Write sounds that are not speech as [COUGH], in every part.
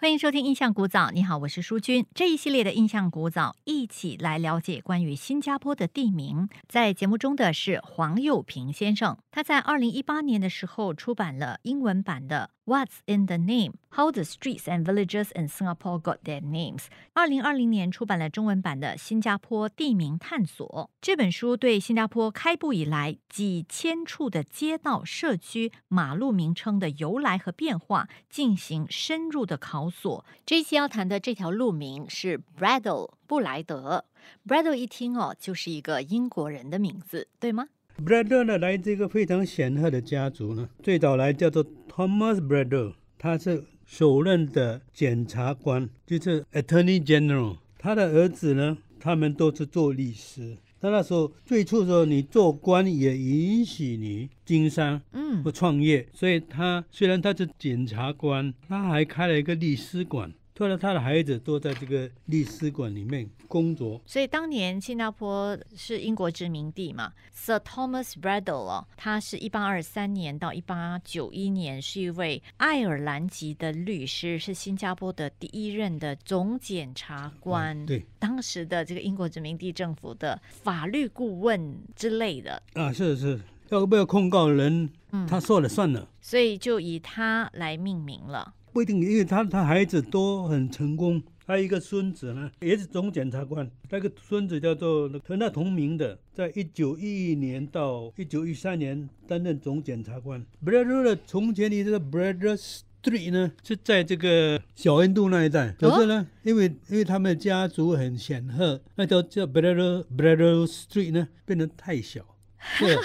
欢迎收听《印象古早》，你好，我是淑君。这一系列的《印象古早》，一起来了解关于新加坡的地名。在节目中的是黄佑平先生，他在二零一八年的时候出版了英文版的。What's in the name? How the streets and villages in Singapore got their names. 二零二零年出版了中文版的《新加坡地名探索》这本书，对新加坡开埠以来几千处的街道、社区、马路名称的由来和变化进行深入的考索。这一期要谈的这条路名是 Bradle 布莱德。Bradle 一听哦，就是一个英国人的名字，对吗？Bradle 呢，来自一个非常显赫的家族呢。最早来叫做 Thomas Bradle，他是首任的检察官，就是 Attorney General。他的儿子呢，他们都是做律师。他那时候最初时候，你做官也允许你经商，嗯，或创业。所以他虽然他是检察官，他还开了一个律师馆。后来他的孩子都在这个律师馆里面工作。所以当年新加坡是英国殖民地嘛，Sir Thomas Bradle 哦，他是一八二三年到一八九一年是一位爱尔兰籍的律师，是新加坡的第一任的总检察官。对，当时的这个英国殖民地政府的法律顾问之类的。啊，是是，要不要控告人，他说了算了。所以就以他来命名了。不一定，因为他他孩子都很成功。他一个孙子呢，也是总检察官。那个孙子叫做和他同名的，在一九一一年到一九一三年担任总检察官。Brother 的从前的这个 Brother Street 呢，是在这个小印度那一带。可是呢，因为因为他们的家族很显赫，那条叫 Brother Brother Street 呢，变得太小。[LAUGHS] 对，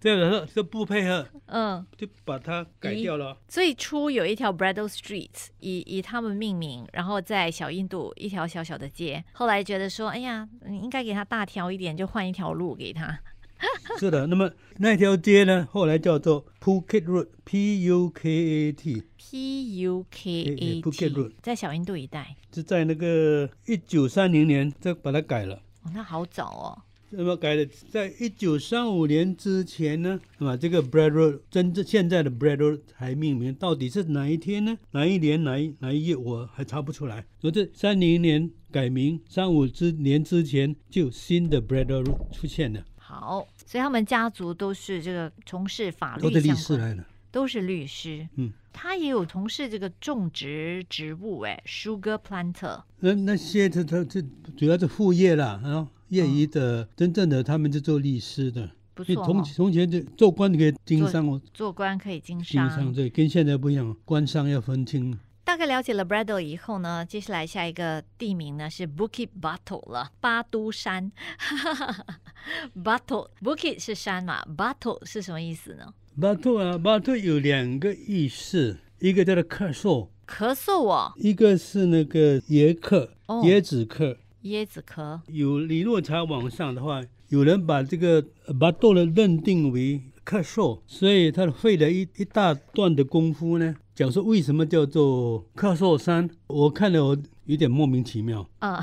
这样子就不配合，嗯，就把它改掉了。最初有一条 Bradle Street 以以他们命名，然后在小印度一条小小的街。后来觉得说，哎呀，你应该给它大条一点，就换一条路给他。[LAUGHS] 是的，那么那条街呢，后来叫做 Phuket Road，P U K A T，P U K A T，在小印度一带，是在那个一九三零年再把它改了。哦，那好早哦。那么改的，在一九三五年之前呢，那么这个 Bradle 真正现在的 Bradle 还命名，到底是哪一天呢？哪一年哪一哪一页我还查不出来。说这三零年改名，三五之年之前就新的 Bradle 出现了。好，所以他们家族都是这个从事法律，都是律师来的，都是律师。嗯，他也有从事这个种植植物，哎，sugar planter。那那些他他这主要是副业啦，啊。业余的，真正的他们是做律师的，不错。从从前就做官可以经商哦，做官可以经商，经商对，跟现在不一样，官商要分清。大概了解了 Bradle 以后呢，接下来下一个地名呢是 Bukit b a t t l e 了，巴都山。Batu [LAUGHS] Bukit 是山嘛？Battle 是什么意思呢？Battle 啊，Battle 有两个意思，一个叫做咳嗽，咳嗽哦，一个是那个椰壳，椰子壳。椰子壳有李若才网上的话，有人把这个把豆呢认定为咳嗽，所以他费了一一大段的功夫呢，讲说为什么叫做咳嗽山。我看了我有点莫名其妙啊，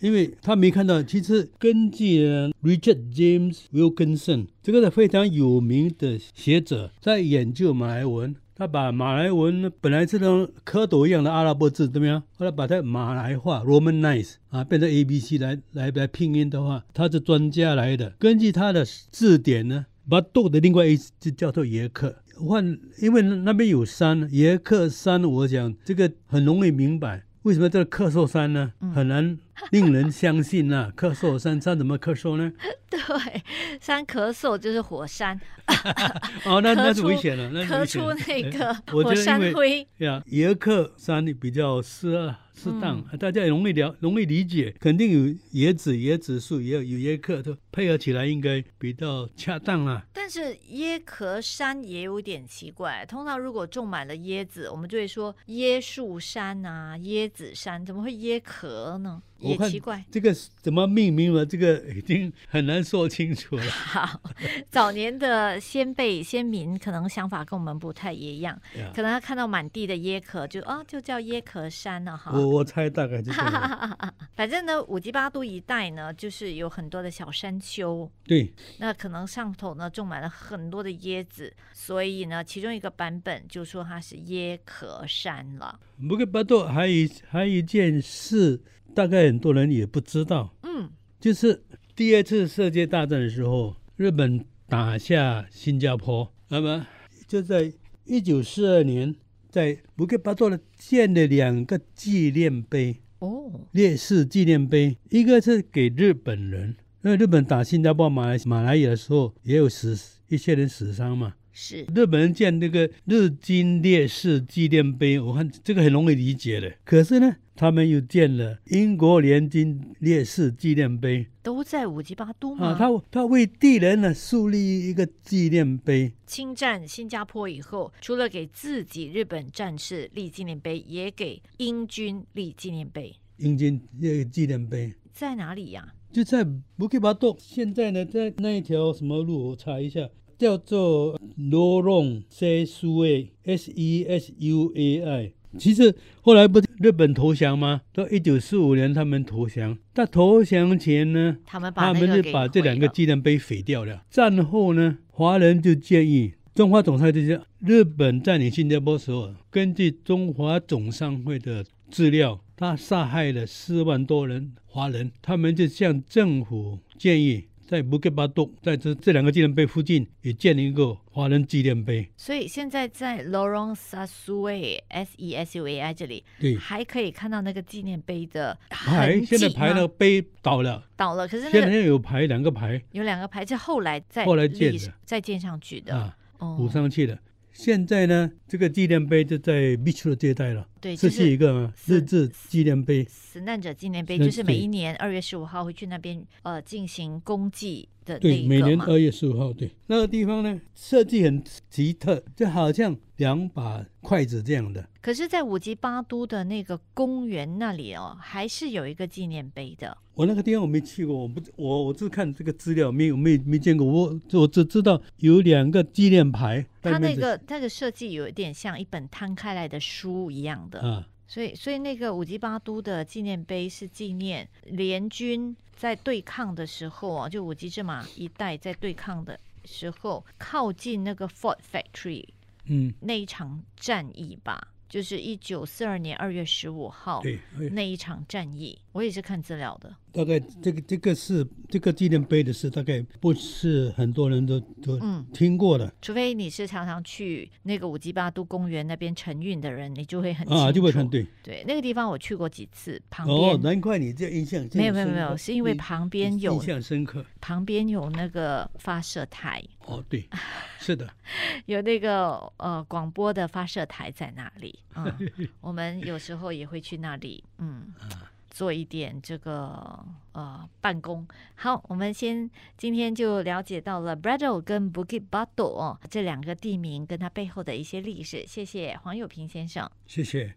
因为他没看到。其实根据 Richard James Wilkinson 这个是非常有名的学者，在研究马来文。他把马来文本来是那种蝌蚪一样的阿拉伯字，怎么样？后来把它马来化 （Romanize） 啊，变成 A B C 来来来拼音的话，他是专家来的。根据他的字典呢，把豆的另外一只叫做耶克。换，因为那边有山，耶克山，我讲这个很容易明白。为什么这个咳嗽山呢？很难 [LAUGHS] 令人相信呐！咳嗽山山怎么咳嗽呢？[LAUGHS] 对，山咳嗽就是火山。[LAUGHS] 哦，那那是危险了，那咳出那个火山灰。对呀，椰克山比较适合。适当，大家也容易了，容易理解。肯定有椰子、椰子树，也有有椰壳，都配合起来应该比较恰当啦。但是椰壳山也有点奇怪，通常如果种满了椰子，我们就会说椰树山啊、椰子山，怎么会椰壳呢？也奇怪。这个怎么命名了？这个已经很难说清楚了。[LAUGHS] 好，早年的先辈先民可能想法跟我们不太一样，呀可能他看到满地的椰壳就啊就叫椰壳山了哈。我我猜大概就是。[LAUGHS] 反正呢，五级八度一带呢，就是有很多的小山丘，对，那可能上头呢种满了很多的椰子，所以呢，其中一个版本就说它是椰壳山了。不过巴多还有一还有一件事，大概很多人也不知道，嗯，就是第二次世界大战的时候，日本打下新加坡，那么就在一九四二年，在布克巴多呢建了两个纪念碑，哦，烈士纪念碑，一个是给日本人，因为日本打新加坡、马来马来亚的时候，也有死一些人死伤嘛。是。日本人建那个日军烈士纪念碑，我看这个很容易理解的。可是呢，他们又建了英国联军烈士纪念碑都在五级巴都吗？啊，他他为敌人呢树立一个纪念碑，侵占新加坡以后，除了给自己日本战士立纪念碑，也给英军立纪念碑，英军这个纪念碑在哪里呀、就在布吉巴多。现在呢，在那一条什么路，我查一下，叫做罗龙塞苏 A S E S U A I。其实后来不是日本投降吗？到一九四五年他们投降，但投降前呢，他们把他们就把这两个纪念碑毁掉了。战后呢，华人就建议中华总商会就是，日本占领新加坡时候，根据中华总商会的资料，他杀害了四万多人华人，他们就向政府建议。在布吉巴多，在这这两个纪念碑附近也建了一个华人纪念碑。所以现在在 Lorong Sasue S E S U A I 这里，对，还可以看到那个纪念碑的牌现在牌那个碑倒了，倒了，可是那现在个有牌两个牌有两个牌是后来再后来建的再建上去的。啊，哦补上去了。现在呢，这个纪念碑就在 Beach 的这一带了。对，这是一个日治纪念碑。死难者纪念碑，就是每一年二月十五号会去那边呃进行公祭的那对。每年二月十五号，对那个地方呢，设计很奇特，就好像两把筷子这样的。可是，在五级八都的那个公园那里哦，还是有一个纪念碑的。我那个地方我没去过，我不我我只看这个资料，没有没没见过。我我只知道有两个纪念牌，它那个那个设计有一点像一本摊开来的书一样的，所以所以那个五级八都的纪念碑是纪念联军在对抗的时候啊，就五级之马一带在对抗的时候，靠近那个 Fort Factory 嗯，那一场战役吧，就是一九四二年二月十五号那一场战役，我也是看资料的。大概这个这个是这个纪念碑的事，大概不是很多人都都嗯，听过的除非你是常常去那个五级八都公园那边晨运的人，你就会很清楚。啊，就会很对。对那个地方我去过几次，旁边、哦，难怪你这印象没有没有没有，是因为旁边有印象深刻。旁边有那个发射台，哦，对，是的，[LAUGHS] 有那个呃广播的发射台在那里。嗯，[LAUGHS] 我们有时候也会去那里，嗯，做一点这个呃办公。好，我们先今天就了解到了 brado 跟 Bukit Batu 哦这两个地名跟它背后的一些历史。谢谢黄友平先生。谢谢。